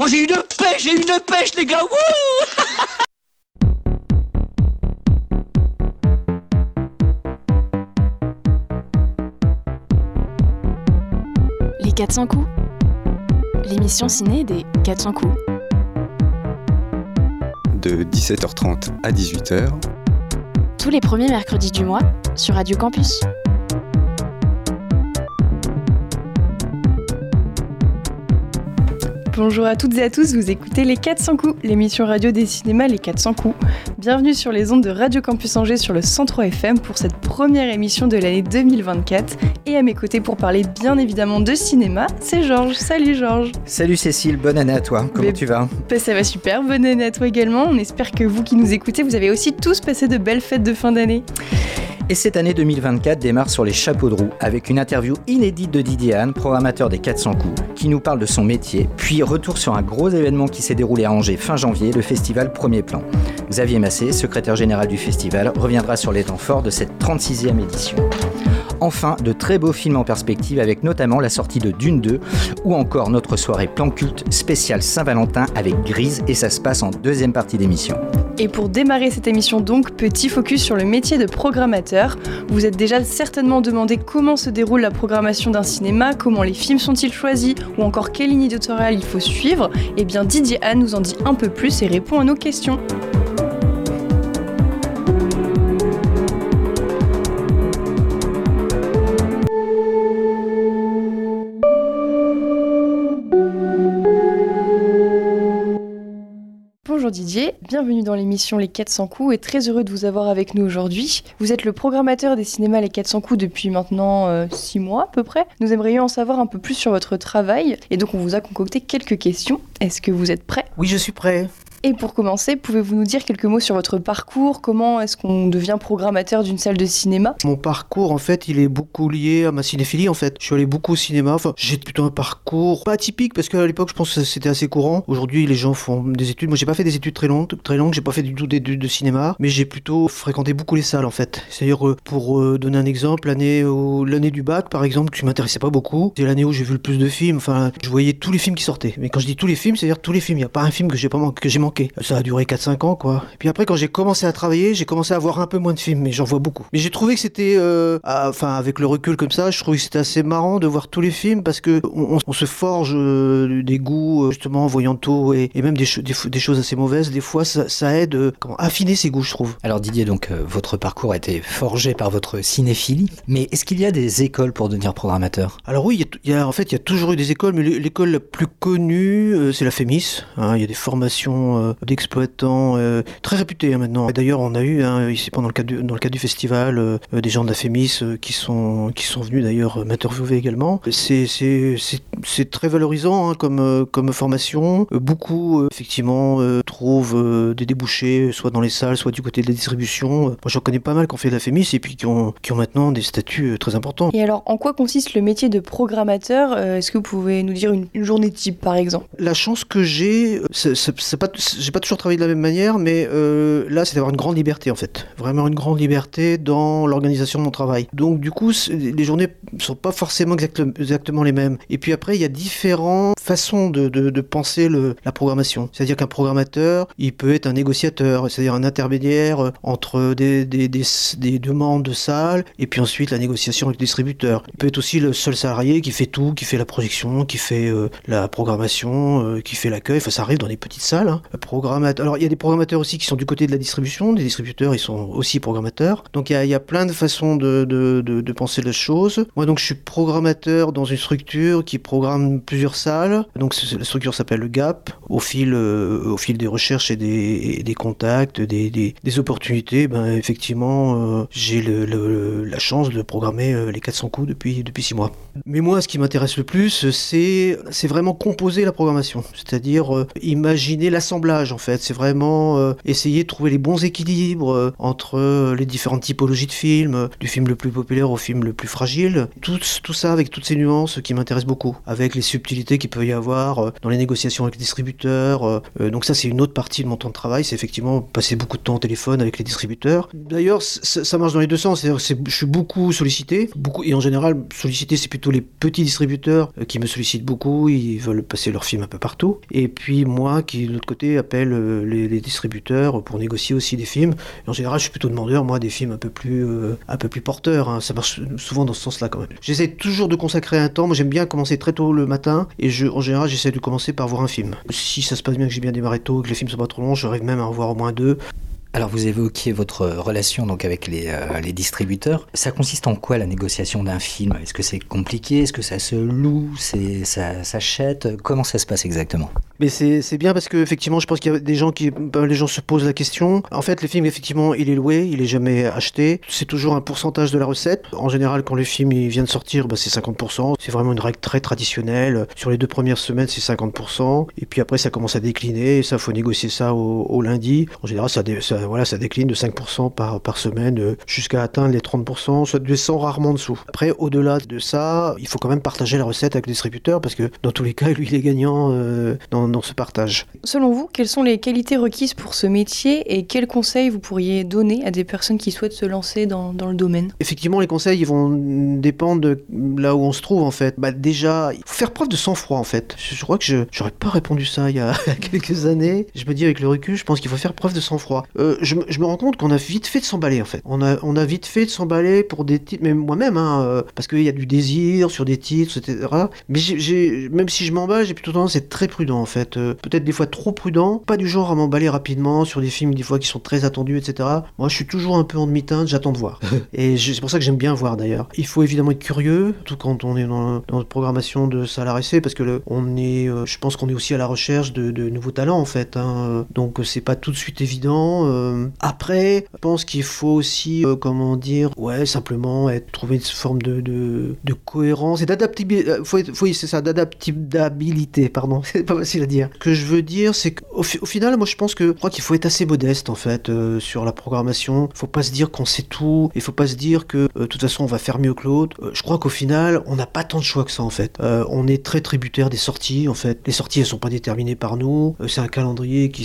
Oh, j'ai une pêche, j'ai une pêche, les gars Wouh Les 400 coups. L'émission ciné des 400 coups. De 17h30 à 18h. Tous les premiers mercredis du mois sur Radio Campus. Bonjour à toutes et à tous, vous écoutez Les 400 coups, l'émission radio des cinémas Les 400 coups. Bienvenue sur les ondes de Radio Campus Angers sur le 103 FM pour cette première émission de l'année 2024. Et à mes côtés pour parler bien évidemment de cinéma, c'est Georges. Salut Georges. Salut Cécile, bonne année à toi. Comment Mais- tu vas? Bah, ça va super, bonne année à toi également. On espère que vous qui nous écoutez, vous avez aussi tous passé de belles fêtes de fin d'année. Et cette année 2024 démarre sur les chapeaux de roue avec une interview inédite de Didier Anne, programmateur des 400 coups, qui nous parle de son métier, puis retour sur un gros événement qui s'est déroulé à Angers fin janvier, le festival Premier Plan. Xavier Massé, secrétaire général du festival, reviendra sur les temps forts de cette 36e édition. Enfin, de très beaux films en perspective avec notamment la sortie de Dune 2 ou encore notre soirée plan culte spéciale Saint-Valentin avec Grise et ça se passe en deuxième partie d'émission. Et pour démarrer cette émission donc, petit focus sur le métier de programmateur. Vous êtes déjà certainement demandé comment se déroule la programmation d'un cinéma, comment les films sont-ils choisis, ou encore quelle ligne éditoriale il faut suivre. Eh bien Didier Anne nous en dit un peu plus et répond à nos questions. Bonjour Didier, bienvenue dans l'émission Les 400 coups et très heureux de vous avoir avec nous aujourd'hui. Vous êtes le programmateur des cinémas Les 400 coups depuis maintenant 6 mois à peu près. Nous aimerions en savoir un peu plus sur votre travail et donc on vous a concocté quelques questions. Est-ce que vous êtes prêt Oui, je suis prêt. Et pour commencer, pouvez-vous nous dire quelques mots sur votre parcours? Comment est-ce qu'on devient programmateur d'une salle de cinéma? Mon parcours, en fait, il est beaucoup lié à ma cinéphilie, en fait. Je suis allé beaucoup au cinéma. Enfin, j'ai plutôt un parcours pas atypique, parce qu'à l'époque, je pense que c'était assez courant. Aujourd'hui, les gens font des études. Moi, j'ai pas fait des études très longues, très longues. J'ai pas fait du tout d'études de cinéma, mais j'ai plutôt fréquenté beaucoup les salles, en fait. C'est-à-dire, euh, pour euh, donner un exemple, l'année du bac, par exemple, qui m'intéressait pas beaucoup, c'est l'année où j'ai vu le plus de films. Enfin, je voyais tous les films qui sortaient. Mais quand je dis tous les films, c'est-à-dire tous les films. Il y a pas un film que j'ai pas que j'ai manqué. Ça a duré 4-5 ans, quoi. Et puis après, quand j'ai commencé à travailler, j'ai commencé à voir un peu moins de films, mais j'en vois beaucoup. Mais j'ai trouvé que c'était, euh, ah, enfin, avec le recul comme ça, je trouvais que c'était assez marrant de voir tous les films parce que on, on- on se forge euh, des goûts, euh, justement, en voyant tout et, et même des, des, des choses assez mauvaises. Des fois, ça, ça aide, euh, comment, à affiner ses goûts, je trouve. Alors Didier, donc votre parcours a été forgé par votre cinéphilie, mais est-ce qu'il y a des écoles pour devenir programmateur? Alors oui, il y a en fait, il y a toujours eu des écoles, mais l'é- l'école la plus connue, c'est la FEMIS. hein. il y a des formations euh, d'exploitants euh, très réputées hein, maintenant. D'ailleurs, on a eu hein, ici pendant le cadre du, dans le cadre du festival euh, des gens de la qui sont qui sont venus d'ailleurs m'interviewer également. C'est c'est très valorisant hein, comme comme formation. Beaucoup effectivement trouvent des débouchés, soit dans les salles, soit du côté de la distribution. Moi, j'en connais pas mal qui ont fait de la FEMIS et puis qui ont qui ont maintenant des statuts très importants. Et alors, en quoi consiste le métier de programmateur? Est-ce que vous pouvez nous dire une, une journée type par exemple? La chance que j'ai, c'est pas, j'ai pas toujours travaillé de la même manière, mais euh, là, c'est d'avoir une grande liberté en fait, vraiment une grande liberté dans l'organisation de mon travail. Donc du coup, les journées sont pas forcément exacte- exactement les mêmes. Et puis après, il y a différentes façons de, penser la programmation. C'est-à-dire qu'un programmateur, il peut être un négociateur, c'est-à-dire un intermédiaire euh, entre des, des, des, des demandes de salles et puis ensuite la négociation avec le distributeur. Il peut être aussi le seul salarié qui fait tout, qui fait la projection, qui fait euh, la programmation, qui fait l'accueil. Enfin, ça arrive dans des petites salles. Hein. Programmateur. Alors, il y a des programmateurs aussi qui sont du côté de la distribution. Des distributeurs, ils sont aussi programmateurs. Donc, il y a, plein de façons de, penser les choses. Moi, donc, je suis programmateur dans une structure qui programme plusieurs salles. Donc, la structure s'appelle le GAP. Au fil, euh, au fil des recherches et des, contacts, des, opportunités, ben, effectivement, euh, j'ai la chance de programmer euh, les 400 coups depuis, depuis six mois. Mais moi, ce qui m'intéresse le plus, c'est vraiment composer la programmation, c'est-à-dire imaginer l'assemblage en fait. C'est vraiment euh, essayer de trouver les bons équilibres euh, entre euh, les différentes typologies de films, du film le plus populaire au film le plus fragile. Tout, ça avec toutes ces nuances qui m'intéressent beaucoup, avec les subtilités qu'il peut y avoir dans les négociations avec les distributeurs. donc ça, c'est une autre partie de mon temps de travail, c'est effectivement passer beaucoup de temps au téléphone avec les distributeurs. D'ailleurs, ça marche dans les deux sens. Je suis beaucoup sollicité, beaucoup, et en général, sollicité, c'est plutôt les petits distributeurs qui me sollicitent beaucoup. Ils veulent passer leurs films un peu partout. Et puis moi, qui de l'autre côté appelle euh, les, distributeurs pour négocier aussi des films. Et en général, je suis plutôt demandeur, moi, des films un peu plus, euh, porteurs. hein. Ça marche souvent dans ce sens-là quand même. J'essaie toujours de consacrer un temps. Moi, j'aime bien commencer très tôt le matin, et je, en général, j'essaie de commencer par voir un film. Si ça se passe bien, que j'ai bien démarré tôt, que les films sont pas trop longs, j'arrive même à en voir au moins deux. Alors vous évoquiez votre relation donc avec les, euh, les distributeurs. Ça consiste en quoi la négociation d'un film? Est-ce que c'est compliqué? Est-ce que ça se loue? C'est ça s'achète? Comment ça se passe exactement? Mais c'est c'est bien parce que effectivement, je pense qu'il y a des gens qui, les gens se posent la question. En fait, le film, effectivement, il est loué, il est jamais acheté. C'est toujours un pourcentage de la recette. En général, quand le film il vient de sortir, ben, c'est 50%. C'est vraiment une règle très traditionnelle. Sur les deux premières semaines, c'est 50%. Et puis après, ça commence à décliner. Ça, faut négocier ça au, lundi. En général, ça, ça, voilà, ça décline de 5% par, par semaine euh, jusqu'à atteindre les 30%. Ça descend rarement en dessous. Après, au-delà de ça, il faut quand même partager la recette avec le distributeur parce que dans tous les cas, lui, il est gagnant euh, dans, dans ce partage. Selon vous, quelles sont les qualités requises pour ce métier et quels conseils vous pourriez donner à des personnes qui souhaitent se lancer dans, dans le domaine? Effectivement, les conseils ils vont dépendre de là où on se trouve en fait. Bah déjà, il faut faire preuve de sang-froid en fait. Je, je crois que je j'aurais pas répondu ça il y a quelques années. Je me dis avec le recul, je pense qu'il faut faire preuve de sang-froid. Euh, je, me- je me rends compte qu'on a vite fait de s'emballer en fait. On a on a vite fait de s'emballer pour des titres, même moi-même, hein, euh, parce qu'il y a du désir sur des titres, etc. Mais même si je m'emballe, j'ai plutôt tendance à être très prudent en fait. Euh, Peut-être des fois trop prudent, pas du genre à m'emballer rapidement sur des films des fois qui sont très attendus, etc. Moi, je suis toujours un peu en demi-teinte, j'attends de voir. Et c'est pour ça que j'aime bien voir d'ailleurs. Il faut évidemment être curieux, tout quand on est dans, dans une programmation de essai, parce que le- on est, euh, je pense qu'on est aussi à la recherche de, de nouveaux talents en fait. hein. Donc c'est pas tout de suite évident. Euh, après, je pense qu'il faut aussi, euh, comment dire, ouais, simplement trouver une forme de, cohérence et d'adaptabilité. euh, Faut, c'est ça, d'adaptabilité, pardon. C'est pas facile à dire. Ce que je veux dire, c'est qu'au fi- au final, moi je pense que je crois qu'il faut être assez modeste en fait sur la programmation. Faut pas se dire qu'on sait tout. Il faut pas se dire que de toute façon on va faire mieux que l'autre. Je crois qu'au final, on n'a pas tant de choix que ça en fait. On est très tributaire des sorties en fait. Les sorties elles sont pas déterminées par nous. C'est un calendrier qui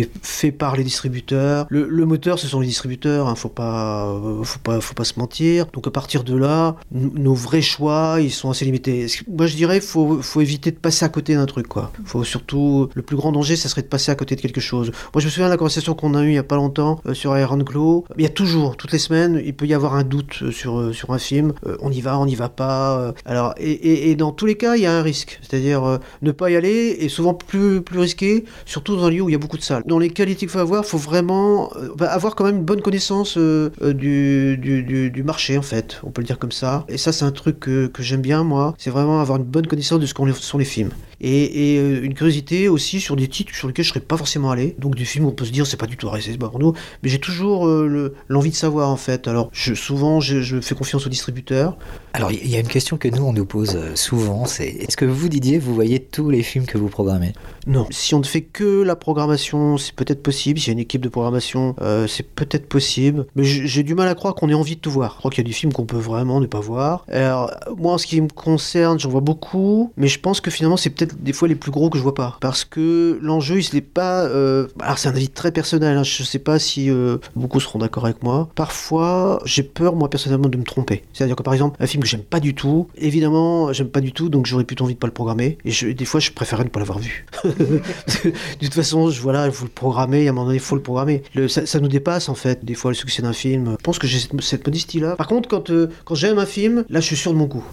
est fait par les distributeurs. Le, moteur, ce sont les distributeurs. Hein, faut euh, faut pas, se mentir. Donc à partir de là, nos vrais choix, ils sont assez limités. Moi je dirais, faut, faut éviter de passer à côté d'un truc quoi. Faut surtout, le plus grand danger, ça serait de passer à côté de quelque chose. Moi je me souviens de la conversation qu'on a eue il y a pas longtemps euh, sur Iron Glow. Il y a toujours, toutes les semaines, il peut y avoir un doute euh, sur, un film. On y va, on n'y va pas. alors, et, dans tous les cas, il y a un risque. C'est-à-dire ne pas y aller est souvent plus, risqué, surtout dans un lieu où il y a beaucoup de salles. Dans les qualités qu'il faut avoir, faut vraiment euh, avoir quand même une bonne connaissance euh, euh, du, marché, en fait. On peut le dire comme ça. Et ça, c'est un truc que, que j'aime bien, moi. C'est vraiment avoir une bonne connaissance de ce qu'on sont les films. Et, et, euh, une curiosité aussi sur des titres sur lesquels je serais pas forcément allé. Donc des films où on peut se dire c'est pas du tout réalisé par nous, mais j'ai toujours euh, le- l'envie de savoir en fait. Alors je, souvent je, je fais confiance aux distributeurs. Alors il y a une question que nous on nous pose euh, souvent, c'est est-ce que vous Didier, vous voyez tous les films que vous programmez? Non, si on ne fait que la programmation, c'est peut-être possible. S'il y a une équipe de programmation, euh, c'est peut-être possible. Mais j'ai j'ai du mal à croire qu'on ait envie de tout voir. Je crois qu'il y a des films qu'on peut vraiment ne pas voir. Alors, moi, en ce qui me concerne, j'en vois beaucoup. Mais je pense que finalement, c'est peut-être des fois les plus gros que je vois pas. Parce que l'enjeu, il n'est pas. euh, Alors, c'est un avis très personnel. hein. Je sais pas si euh, beaucoup seront d'accord avec moi. Parfois, j'ai peur, moi, personnellement, de me tromper. C'est-à-dire que, par exemple, un film que j'aime pas du tout, évidemment, j'aime pas du tout, donc j'aurais plutôt envie de pas le programmer. Et je- des fois, je préférerais ne pas l'avoir vu. de toute façon, je, voilà, il faut le programmer, à un moment donné, il faut le programmer. Ça, nous dépasse, en fait, des fois, le succès d'un film. Je pense que j'ai cette, cette modestie-là. Par contre, quand, euh, quand j'aime un film, là, je suis sûr de mon coup.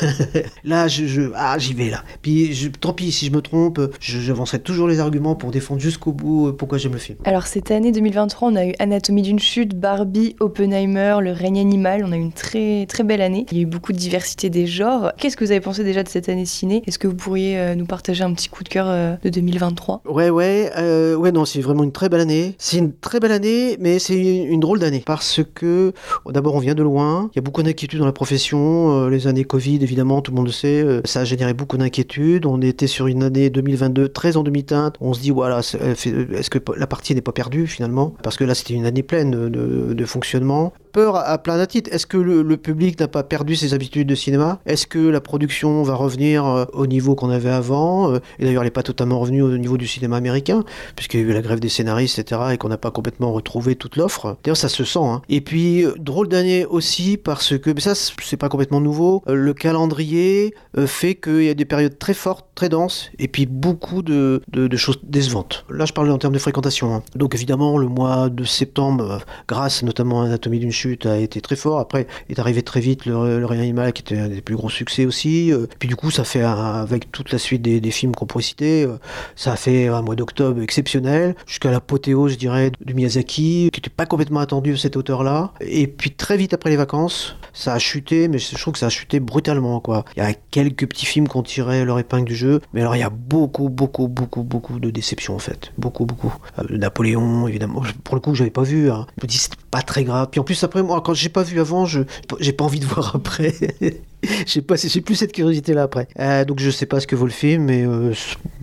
là, je, je- ah, j'y vais, là. Puis, je- tant pis, si je me trompe, j'avancerai toujours les arguments pour défendre jusqu'au bout euh, pourquoi j'aime le film. Alors cette année 2023, on a eu Anatomie d'une chute, Barbie, Oppenheimer, Le règne animal. On a eu une très très belle année. Il y a eu beaucoup de diversité des genres. Qu'est-ce que vous avez pensé déjà de cette année ciné? Est-ce que vous pourriez euh, nous partager un petit coup de cœur euh, de 2023 Ouais, ouais, euh, ouais, non, c'est vraiment une très belle année. C'est une très belle année, mais c'est une, une drôle d'année. Parce que, oh, d'abord, on vient de loin. Il y a beaucoup d'inquiétudes dans la profession. Les années Covid, évidemment, tout le monde le sait, ça a généré beaucoup d'inquiétudes. On est était sur une année 2022 très en demi-teinte. On se dit, voilà, est-ce que la partie n'est pas perdue finalement? Parce que là, c'était une année pleine de, de fonctionnement peur à plein titres. Est-ce que le, public n'a pas perdu ses habitudes de cinéma? Est-ce que la production va revenir euh, au niveau qu'on avait avant euh, Et d'ailleurs, elle n'est pas totalement revenue au niveau du cinéma américain, puisqu'il y a eu la grève des scénaristes, etc., et qu'on n'a pas complètement retrouvé toute l'offre. D'ailleurs, ça se sent. Hein. Et puis, euh, drôle d'année aussi, parce que, mais ça, c'est pas complètement nouveau, le calendrier fait qu'il y a des périodes très fortes, très denses, et puis beaucoup de, de, choses décevantes. Là, je parle en termes de fréquentation. Hein. Donc, évidemment, le mois de septembre, grâce notamment à Anatomie d'une chute a été très fort. Après, est arrivé très vite le, le Rien Animal qui était un des plus gros succès aussi. Euh, puis du coup, ça fait avec toute la suite des, films qu'on pourrait citer, euh, ça a fait un mois d'octobre exceptionnel jusqu'à l'apothéose, je dirais, de Miyazaki, qui n'était pas complètement attendu cet auteur-là. Et puis très vite après les vacances, ça a chuté, mais je trouve que ça a chuté brutalement. Il y a quelques petits films qui ont tiré leur épingle du jeu, mais alors il y a beaucoup, beaucoup, beaucoup, beaucoup de déceptions en fait. Beaucoup, beaucoup. Euh, Napoléon, évidemment, pour le coup, j'avais pas vu. Hein. Je me dis, c'est pas très grave. Puis en plus, après, moi, quand j'ai pas vu avant, je j'ai pas envie de voir après. j'ai pas, plus cette curiosité là après. Euh, donc je sais pas ce que vaut le film, mais euh,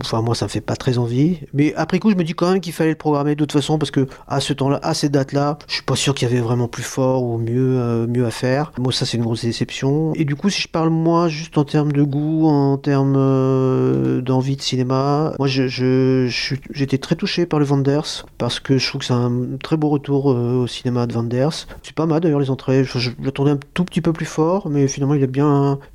enfin moi ça me fait pas très envie. Mais après coup je me dis quand même qu'il fallait le programmer de toute façon parce que à ce temps-là, à ces dates-là, je suis pas sûr qu'il y avait vraiment plus fort ou mieux, euh, mieux à faire. Moi ça c'est une grosse déception. Et du coup si je parle moi juste en termes de goût, en termes d'envie de cinéma, moi je, je, j'étais très touché par le Vanders parce que je trouve que c'est un très beau retour au cinéma de Vanders. C'est pas mal d'ailleurs les entrées. Je, l'attendais un tout petit peu plus fort, mais finalement il est bien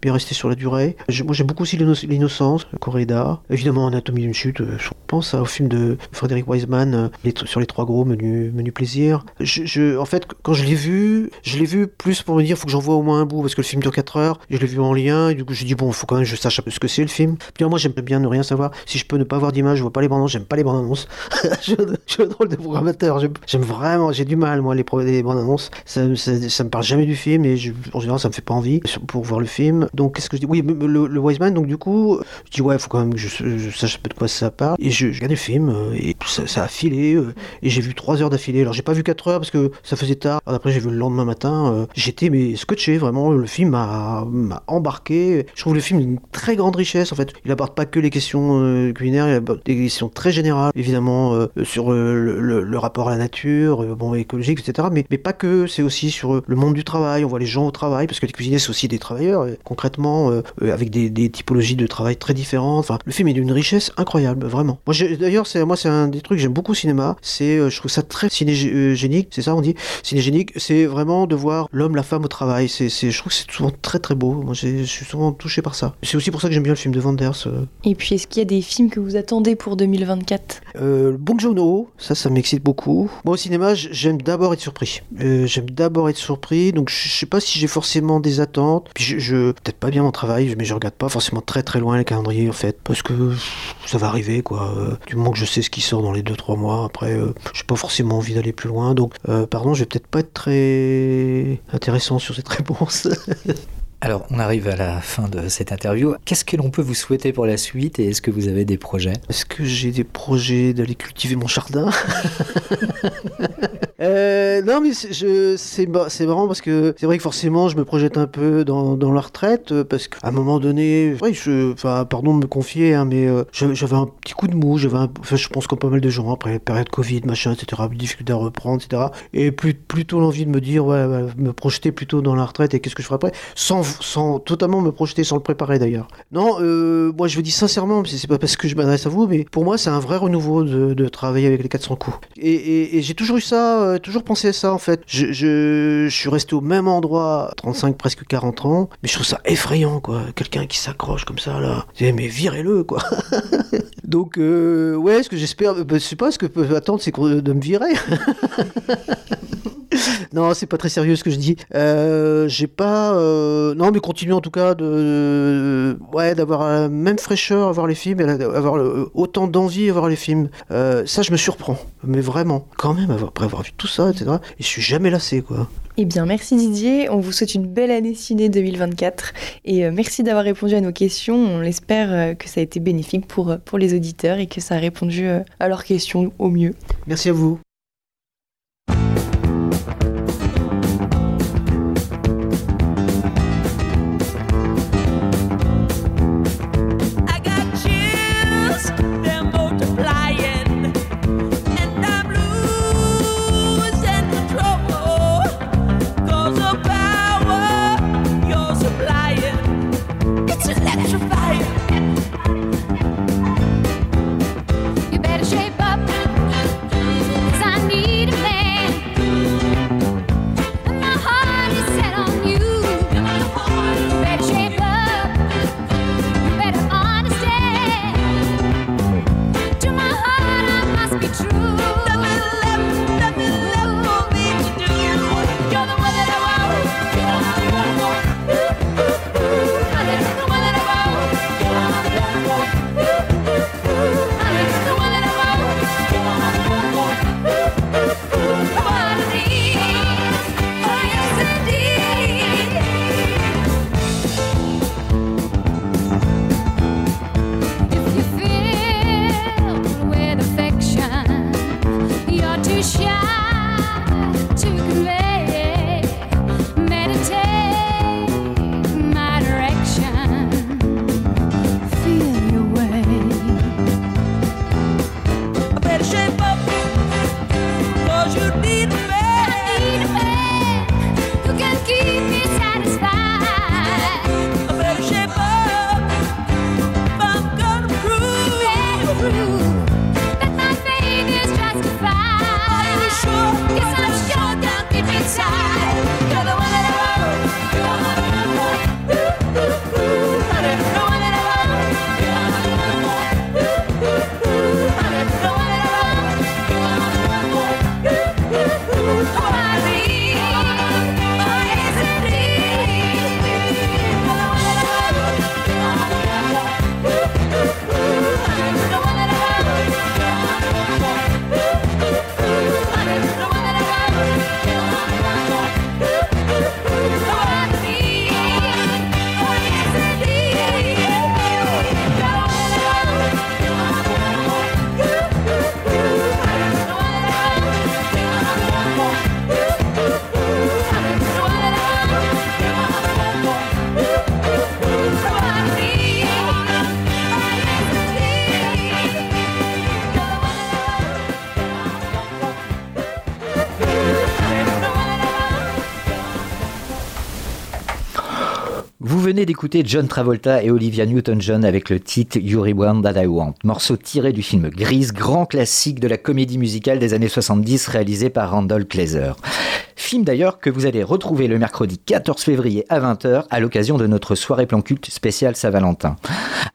bien, resté sur la durée. Moi j'aime beaucoup aussi l'innocence, Corrida. Évidemment Anatomie d'une chute, euh, je pense au film de Frédéric Wiseman euh, sur les trois gros menus, menu plaisir. Je, en fait quand je l'ai vu, je l'ai vu plus pour me dire faut que j'en vois au moins un bout parce que le film dure 4 heures. Je l'ai vu en lien et du coup je dis bon faut quand même que je sache un peu ce que c'est le film. Puis moi j'aime bien ne rien savoir. Si je peux ne pas voir d'image, je vois pas les bandes annonces, j'aime pas les bandes annonces. je, suis un drôle de programmateur. J'aime vraiment, j'ai du mal moi les, les bandes annonces. Ça, ça, me parle jamais du film et en général ça me fait pas envie pour voir le film. Donc, qu'est-ce que je dis? Oui, le, le Wiseman, donc du coup, je dis, ouais, il faut quand même que je, sache un peu de quoi ça parle. Et je, regarde le film, euh, et ça, a filé, euh, et j'ai vu 3 heures d'affilée. Alors, j'ai pas vu 4 heures parce que ça faisait tard. après, j'ai vu le lendemain matin. Euh, j'étais mais scotché, vraiment. Le film m'a embarqué. Je trouve le film d'une très grande richesse, en fait. Il aborde pas que les questions culinaires, il aborde des questions très générales, évidemment, sur le, rapport à la nature, bon, écologique, etc. Mais, mais pas que, c'est aussi sur le monde du travail. On voit les gens au travail, parce que les cuisiniers, c'est aussi des travailleurs concrètement, euh, euh, avec des, typologies de travail très différentes. Enfin, le film est d'une richesse incroyable, vraiment. Moi, d'ailleurs, c'est moi, c'est un des trucs que j'aime beaucoup au cinéma. C'est, euh, je trouve ça très cinégénique. C'est ça, on dit? Cinégénique. C'est vraiment de voir l'homme, la femme au travail. C'est, je trouve que c'est souvent très très beau. Moi, je suis souvent touché par ça. C'est aussi pour ça que j'aime bien le film de Wanders. Et puis, est-ce qu'il y a des films que vous attendez pour 2024 euh, Bong Joon-ho, ça, ça m'excite beaucoup. Moi, au cinéma, j'aime d'abord être surpris. j'aime d'abord être surpris. Donc, je sais pas si j'ai forcément des attentes. Puis, je, je peut-être pas bien mon travail, mais je regarde pas forcément très très loin le calendrier en fait, parce que ça va arriver quoi. Euh, du moment que je sais ce qui sort dans les 2-3 mois, après, euh, j'ai pas forcément envie d'aller plus loin. Donc, euh, pardon, je vais peut-être pas être très intéressant sur cette réponse. Alors, on arrive à la fin de cette interview. Qu'est-ce que l'on peut vous souhaiter pour la suite et est-ce que vous avez des projets? Est-ce que j'ai des projets d'aller cultiver mon jardin? Euh, Non, mais c'est marrant parce que c'est vrai que forcément, je me projette un peu dans, dans la retraite euh, parce qu'à un moment donné, ouais, je, enfin, pardon de me confier, hein, mais euh, j'avais un petit coup de mou. J'avais, enfin, je pense comme pas mal de gens après la période Covid, machin, etc., difficulté à reprendre, etc. Et plus, plutôt l'envie de me dire, ouais, me projeter plutôt dans la retraite et qu'est-ce que je ferai après, sans sans totalement me projeter, sans le préparer d'ailleurs. Non, euh, moi je vous dis sincèrement, c'est pas parce que je m'adresse à vous, mais pour moi c'est un vrai renouveau de, travailler avec les 400 coups. Et, j'ai toujours eu ça, euh, toujours pensé à ça en fait. Je, je, suis resté au même endroit, 35, presque 40 ans, mais je trouve ça effrayant quoi. Quelqu'un qui s'accroche comme ça là, mais virez-le quoi. Donc euh, ouais, ce que j'espère, bah, je sais pas, ce que peut attendre c'est de me virer. non, c'est pas très sérieux ce que je dis. Euh, j'ai pas. Euh, non, mais continue en tout cas de, ouais, d'avoir la même fraîcheur à voir les films, et avoir autant d'envie à voir les films. Euh, ça, je me surprends, mais vraiment, quand même, après avoir vu tout ça, etc. Et je suis jamais lassé, quoi. Eh bien, merci Didier. On vous souhaite une belle année ciné 2024 et merci d'avoir répondu à nos questions. On espère que ça a été bénéfique pour, pour les auditeurs et que ça a répondu à leurs questions au mieux. Merci à vous. Venez d'écouter John Travolta et Olivia Newton-John avec le titre You Reborn That I Want, morceau tiré du film Grise, grand classique de la comédie musicale des années 70 réalisé par Randall Kleiser. Film d'ailleurs que vous allez retrouver le mercredi 14 février à 20h à l'occasion de notre soirée plan culte spéciale Saint-Valentin.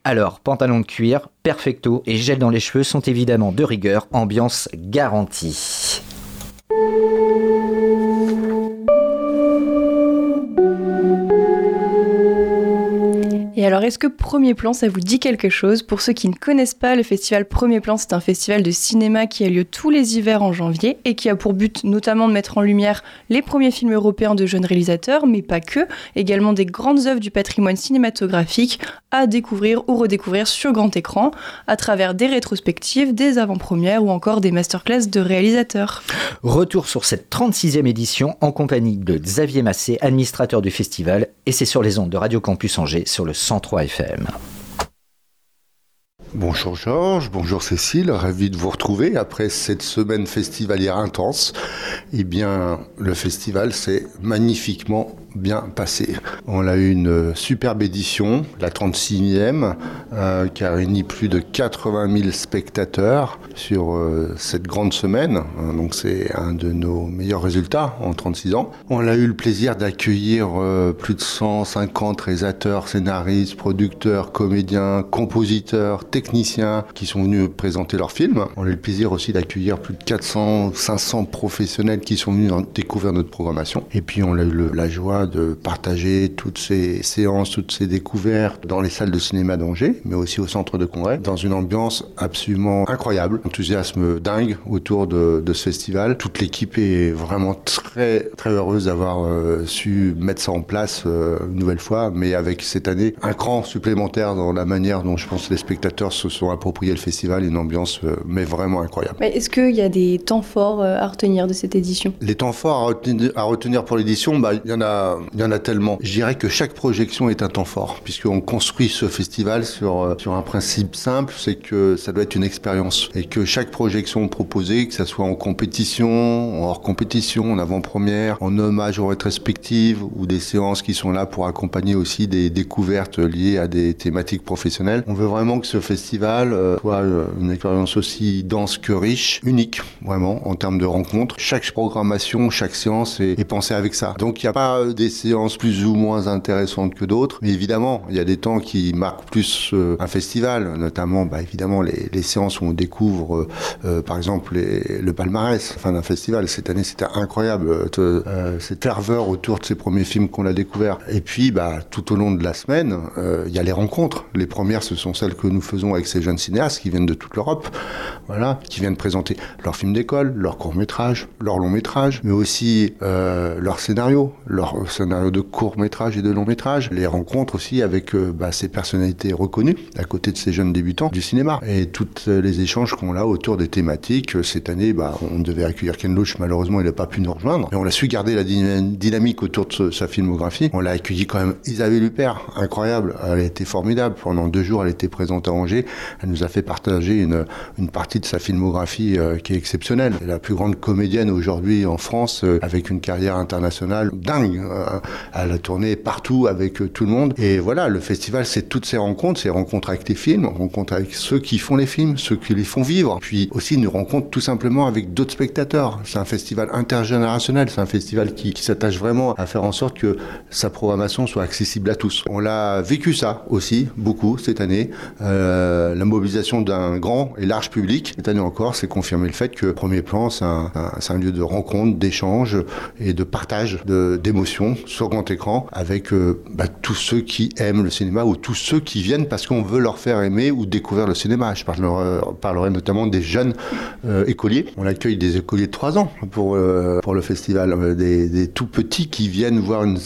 Alors, pantalon de cuir, perfecto et gel dans les cheveux sont évidemment de rigueur, ambiance garantie. Alors, est-ce que Premier Plan, ça vous dit quelque chose? Pour ceux qui ne connaissent pas, le festival Premier Plan, c'est un festival de cinéma qui a lieu tous les hivers en janvier et qui a pour but notamment de mettre en lumière les premiers films européens de jeunes réalisateurs, mais pas que, également des grandes œuvres du patrimoine cinématographique à découvrir ou redécouvrir sur grand écran à travers des rétrospectives, des avant-premières ou encore des masterclass de réalisateurs. Retour sur cette 36e édition en compagnie de Xavier Massé, administrateur du festival, et c'est sur les ondes de Radio Campus Angers sur le 103 FM. Bonjour Georges, bonjour Cécile, ravi de vous retrouver après cette semaine festivalière intense. Eh bien, le festival s'est magnifiquement bien passé. On a eu une superbe édition, la 36e, euh, qui a réuni plus de 80 000 spectateurs sur euh, cette grande semaine. Euh, Donc c'est un de nos meilleurs résultats en 36 ans. On a eu le plaisir d'accueillir euh, plus de 150 réalisateurs, scénaristes, producteurs, comédiens, compositeurs, techniciens qui sont venus présenter leurs films. On a eu le plaisir aussi d'accueillir plus de 400, 500 professionnels qui sont venus découvrir notre programmation. Et puis on a eu la joie de partager toutes ces séances, toutes ces découvertes dans les salles de cinéma d'Angers, mais aussi au centre de congrès, dans une ambiance absolument incroyable, enthousiasme dingue autour de, de ce festival. Toute l'équipe est vraiment très très heureuse d'avoir euh, su mettre ça en place euh, une nouvelle fois, mais avec cette année un cran supplémentaire dans la manière dont je pense les spectateurs se sont appropriés le festival, une ambiance euh, mais vraiment incroyable. Est-ce qu'il y a des temps forts à retenir de cette édition? Les temps forts à retenir, à retenir pour l'édition, bah, il y en a, il y en a tellement. Je dirais que chaque projection est un temps fort, puisqu'on construit ce festival sur, euh, sur un principe simple, c'est que ça doit être une expérience. Et que chaque projection proposée, que ça soit en compétition, hors compétition, en avant-première, en hommage aux rétrospectives, ou des séances qui sont là pour accompagner aussi des découvertes liées à des thématiques professionnelles. On veut vraiment que ce festival euh, soit euh, une expérience aussi dense que riche, unique, vraiment, en termes de rencontres. Chaque programmation, chaque séance est, est pensée avec ça. Donc il n'y a pas des séances plus ou moins intéressantes que d'autres, mais évidemment, il y a des temps qui marquent plus euh, un festival, notamment, bah, évidemment, les, séances où on découvre, euh, euh, par exemple, le palmarès fin d'un festival. Cette année, c'était incroyable, te- cette ferveur autour de ces premiers films qu'on a découverts. Et puis, bah, tout au long de la semaine, il y a les rencontres. Les premières, ce sont celles que nous faisons avec ces jeunes cinéastes qui viennent de toute l'Europe, voilà, qui viennent présenter leurs films d'école, leurs courts-métrages, leurs longs-métrages, mais aussi leurs scénarios, leurs scénarios de courts-métrages et de longs-métrages. Les rencontres aussi avec euh, bah, ces personnalités reconnues à côté de ces jeunes débutants du cinéma. Et tous les échanges qu'on a autour des thématiques. Euh, Cette année, bah, on devait accueillir Ken Loach, malheureusement, il n'a pas pu nous rejoindre. Mais on a su garder la dyna- dynamique autour de sa filmographie. On l'a accueilli quand même Isabelle Huppert, incroyable. Elle a été formidable. Pendant deux jours, elle était présente à Angers. Elle nous a fait partager une, une partie de sa filmographie euh, qui est exceptionnelle. La plus grande comédienne aujourd'hui en France, euh, avec une carrière internationale dingue. À, à la tournée partout avec euh, tout le monde. Et voilà, le festival, c'est toutes ces rencontres, ces rencontres avec les films, rencontres avec ceux qui font les films, ceux qui les font vivre. Puis aussi une rencontre tout simplement avec d'autres spectateurs. C'est un festival intergénérationnel, c'est un festival qui, s'attache vraiment à faire en sorte que sa programmation soit accessible à tous. On l'a vécu ça aussi, beaucoup cette année. Euh, la mobilisation d'un grand et large public. Cette année encore, c'est confirmé le fait que Premier Plan, c'est un, un- lieu de rencontre, d'échange et de partage de- sur grand écran avec euh, bah, tous ceux qui aiment le cinéma ou tous ceux qui viennent parce qu'on veut leur faire aimer ou découvrir le cinéma. Je parlerai, parlerai notamment des jeunes euh, écoliers. On accueille des écoliers de 3 ans pour, euh, pour le festival, euh, des, tout petits qui viennent voir une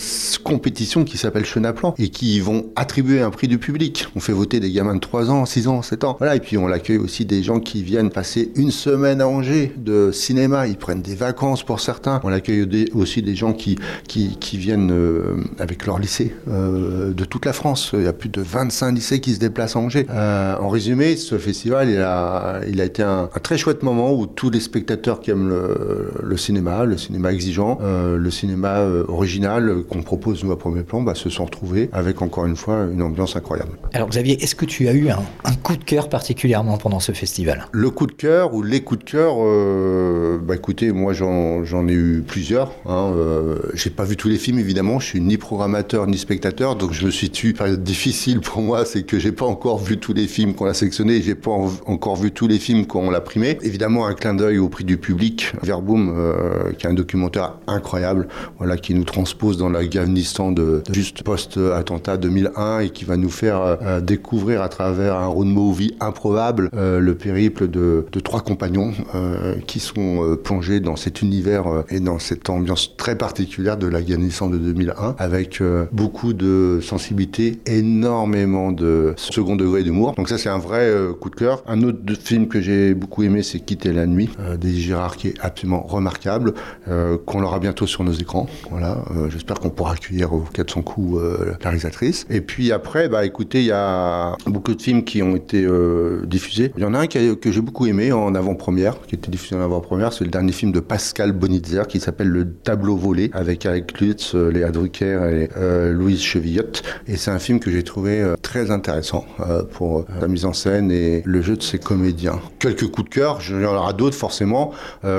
compétition qui s'appelle Chenaplan et qui vont attribuer un prix du public. On fait voter des gamins de 3 ans, 6 ans, 7 ans. Voilà, et puis on accueille aussi des gens qui viennent passer une semaine à Angers de cinéma. Ils prennent des vacances pour certains. On accueille aussi des gens qui, qui viennent euh, avec leur lycée euh, de toute la France. Il y a plus de 25 lycées qui se déplacent à Angers. Euh, en résumé, ce festival, il a, il a été un, un très chouette moment où tous les spectateurs qui aiment le, le cinéma, le cinéma exigeant, le cinéma original qu'on propose nous à premier plan, bah, se sont retrouvés avec encore une fois une ambiance incroyable. Alors Xavier, est-ce que tu as eu un, un coup de cœur particulièrement pendant ce festival? Le coup de cœur ou les coups de cœur, bah écoutez, moi j'en ai eu plusieurs. Hein, J'ai pas vu tous les films évidemment, je suis ni programmateur ni spectateur, donc je me situe. Période difficile pour moi, c'est que j'ai pas encore vu tous les films qu'on a sélectionnés, j'ai pas en- encore vu tous les films qu'on l'a primé. Évidemment, un clin d'œil au prix du public, Verboom, euh, qui est un documentaire incroyable, voilà, qui nous transpose dans l'Afghanistan de, de juste post-attentat 2001 et qui va nous faire euh, euh, découvrir à travers un road movie improbable euh, le périple de, trois compagnons qui sont plongés dans cet univers et dans cette ambiance très particulière de l'Afghanistan de 2001 avec euh, beaucoup de sensibilité, énormément de second degré d'humour. Donc ça c'est un vrai euh, coup de cœur. Un autre film que j'ai beaucoup aimé c'est Quitter la nuit euh, d'Elie Girard qui est absolument remarquable euh, qu'on l'aura bientôt sur nos écrans. Voilà, j'espère qu'on pourra accueillir au 400 coups la réalisatrice. Et puis après, bah écoutez, il y a beaucoup de films qui ont été diffusés. Il y en a un que j'ai beaucoup aimé en avant-première, qui était diffusé en avant-première, c'est le dernier film de Pascal Bonitzer qui s'appelle Le Tableau volé avec Eric Lutz, euh, Léa Drucker et euh, Louise Chevillotte. Et c'est un film que j'ai trouvé euh, très intéressant pour la mise en scène et le jeu de ses comédiens. Quelques coups de cœur, il y en aura d'autres forcément,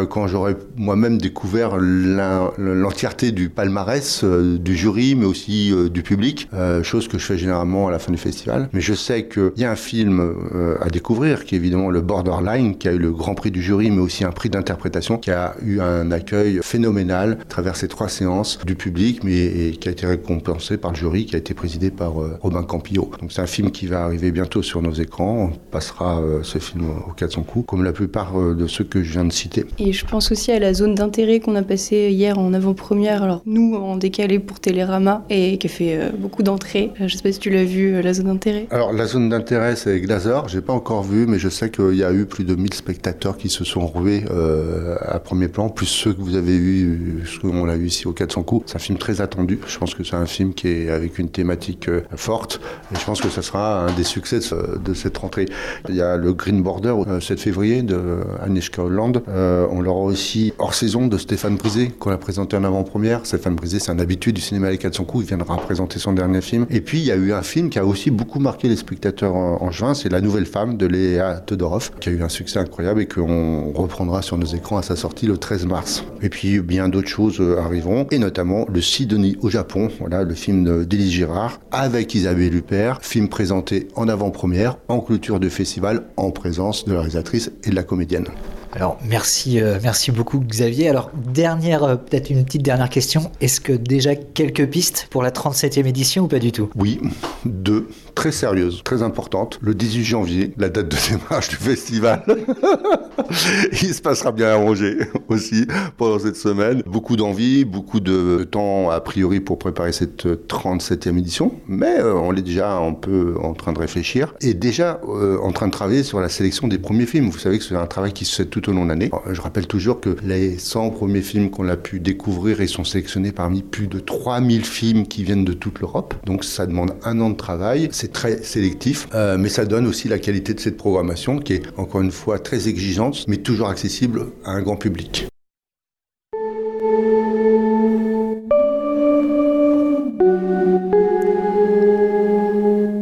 quand j'aurai moi-même découvert l'entièreté du palmarès du jury, mais aussi du public, chose que je fais généralement à la fin du festival. Mais je sais qu'il y a un film à découvrir, qui est évidemment le Borderline, qui a eu le grand prix du jury, mais aussi un prix d'interprétation, qui a eu un accueil phénoménal à travers ces trois séances du public, mais et qui a été récompensé par le jury, qui a été présidé par euh, Robin Campillo. Donc c'est un film qui va arriver bientôt sur nos écrans. On passera euh, ce film au 400 coups, comme la plupart euh, de ceux que je viens de citer. Et je pense aussi à la zone d'intérêt qu'on a passée hier en avant-première. Alors, nous, en décalé pour Télérama, et qui a fait beaucoup d'entrées. Je sais pas si tu l'as vu, la zone d'intérêt. Alors la zone d'intérêt c'est Glazor, j'ai pas encore vu mais je sais qu'il y a eu plus de 1000 spectateurs qui se sont rués euh, à premier plan, plus ceux que vous avez eu, ceux qu'on l'a eu ici au 400 coups. C'est un film très attendu, je pense que c'est un film qui est avec une thématique euh, forte et je pense que ça sera un des succès de, ce- de cette rentrée. Il y a le Green Border, euh, 7 février de Agnieszka Holland. Euh, on l'aura aussi hors saison de Stéphane Brisé qu'on a présenté en avant-première. Stéphane Brisé c'est un habitué du cinéma Les 400 coups, il viendra présenter son dernier film. Et puis il y a eu un film qui a aussi beaucoup marqué les spectateurs en, en juin, c'est La Nouvelle Femme de Léa Todorov, qui a eu un succès incroyable et qu'on reprendra sur nos écrans à sa sortie le 13 mars. Et puis bien d'autres choses euh, arriveront, et notamment le Sidonie au Japon, voilà le film d'Élise Girard avec Isabelle Huppert, film présenté en avant-première, en clôture de festival, en présence de la réalisatrice et de la comédienne. Alors merci, euh, merci beaucoup Xavier. Alors dernière, euh, peut-être une petite dernière question. Est-ce que déjà quelques pistes pour la 37e édition ou pas du tout? Oui, deux, très sérieuses, très importantes. Le 18 janvier, la date de démarrage du festival. Il se passera bien à Angers aussi pendant cette semaine. Beaucoup d'envie, beaucoup de temps a priori pour préparer cette 37e édition, mais euh, on est déjà un peu en train de réfléchir et déjà euh, en train de travailler sur la sélection des premiers films. Vous savez que c'est un travail qui se fait tout au long de l'année. Je rappelle toujours que les 100 premiers films qu'on a pu découvrir et sont sélectionnés parmi plus de 3000 films qui viennent de toute l'Europe. Donc ça demande un an de travail. C'est très sélectif, euh, mais ça donne aussi la qualité de cette programmation qui est encore une fois très exigeante, mais toujours accessible à un grand public.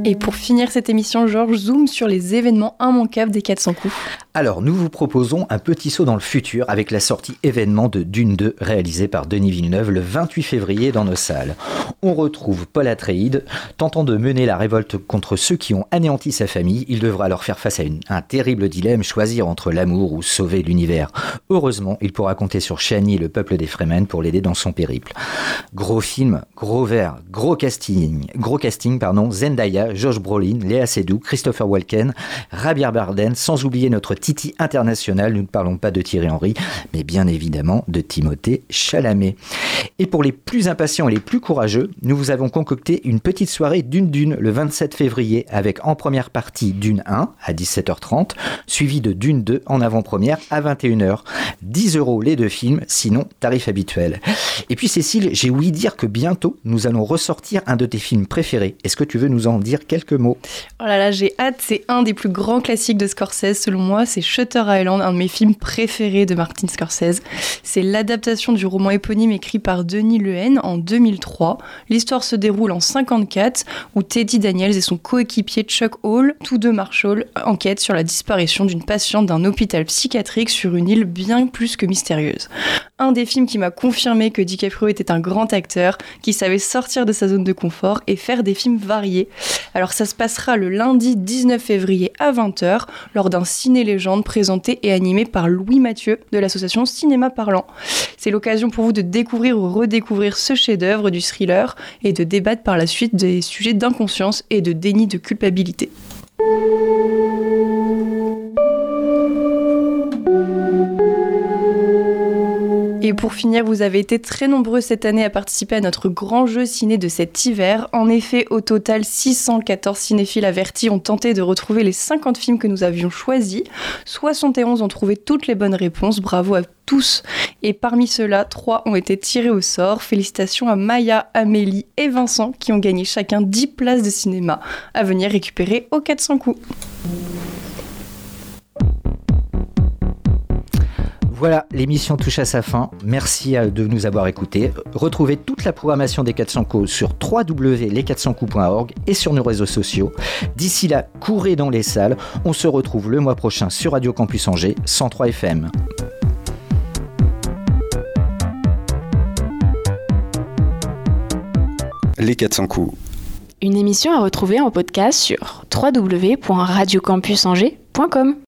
Et pour finir cette émission, Georges zoom sur les événements immanquables des 400 coups. Alors, nous vous proposons un petit saut dans le futur avec la sortie événement de Dune 2 réalisée par Denis Villeneuve le 28 février dans nos salles. On retrouve Paul Atreides tentant de mener la révolte contre ceux qui ont anéanti sa famille. Il devra alors faire face à un terrible dilemme, choisir entre l'amour ou sauver l'univers. Heureusement, il pourra compter sur Shani le peuple des Fremen pour l'aider dans son périple. Gros film, gros verre, gros casting, gros casting pardon, Zendaya, Josh Brolin, Léa Seydoux, Christopher Walken, Javier Bardem, sans oublier notre International. Nous ne parlons pas de Thierry Henry, mais bien évidemment de Timothée Chalamet. Et pour les plus impatients et les plus courageux, nous vous avons concocté une petite soirée d'une dune le 27 février avec en première partie Dune 1 à 17h30, suivi de Dune 2 en avant-première à 21h. 10 euros les deux films, sinon tarif habituel. Et puis Cécile, j'ai ouï dire que bientôt nous allons ressortir un de tes films préférés. Est-ce que tu veux nous en dire quelques mots? Oh là là, j'ai hâte, c'est un des plus grands classiques de Scorsese selon moi, c'est Shutter Island, un de mes films préférés de Martin Scorsese. C'est l'adaptation du roman éponyme écrit par Denis Lehane en 2003. L'histoire se déroule en 54 où Teddy Daniels et son coéquipier Chuck Hall, tous deux Marshall, enquêtent sur la disparition d'une patiente d'un hôpital psychiatrique sur une île bien plus que mystérieuse. Un des films qui m'a confirmé que DiCaprio était un grand acteur, qui savait sortir de sa zone de confort et faire des films variés. Alors ça se passera le lundi 19 février à 20h lors d'un ciné-légende présenté et animé par Louis Mathieu de l'association Cinéma Parlant. C'est l'occasion pour vous de découvrir ou redécouvrir ce chef-d'œuvre du thriller et de débattre par la suite des sujets d'inconscience et de déni de culpabilité. Et pour finir, vous avez été très nombreux cette année à participer à notre grand jeu ciné de cet hiver. En effet, au total, 614 cinéphiles avertis ont tenté de retrouver les 50 films que nous avions choisis. 71 ont trouvé toutes les bonnes réponses. Bravo à tous. Et parmi ceux-là, 3 ont été tirés au sort. Félicitations à Maya, Amélie et Vincent qui ont gagné chacun 10 places de cinéma à venir récupérer au 400 coups. Voilà, l'émission touche à sa fin. Merci de nous avoir écoutés. Retrouvez toute la programmation des 400 coups sur www.les400coups.org et sur nos réseaux sociaux. D'ici là, courez dans les salles. On se retrouve le mois prochain sur Radio Campus Angers 103 FM. Les 400 coups. Une émission à retrouver en podcast sur www.radiocampusangers.com.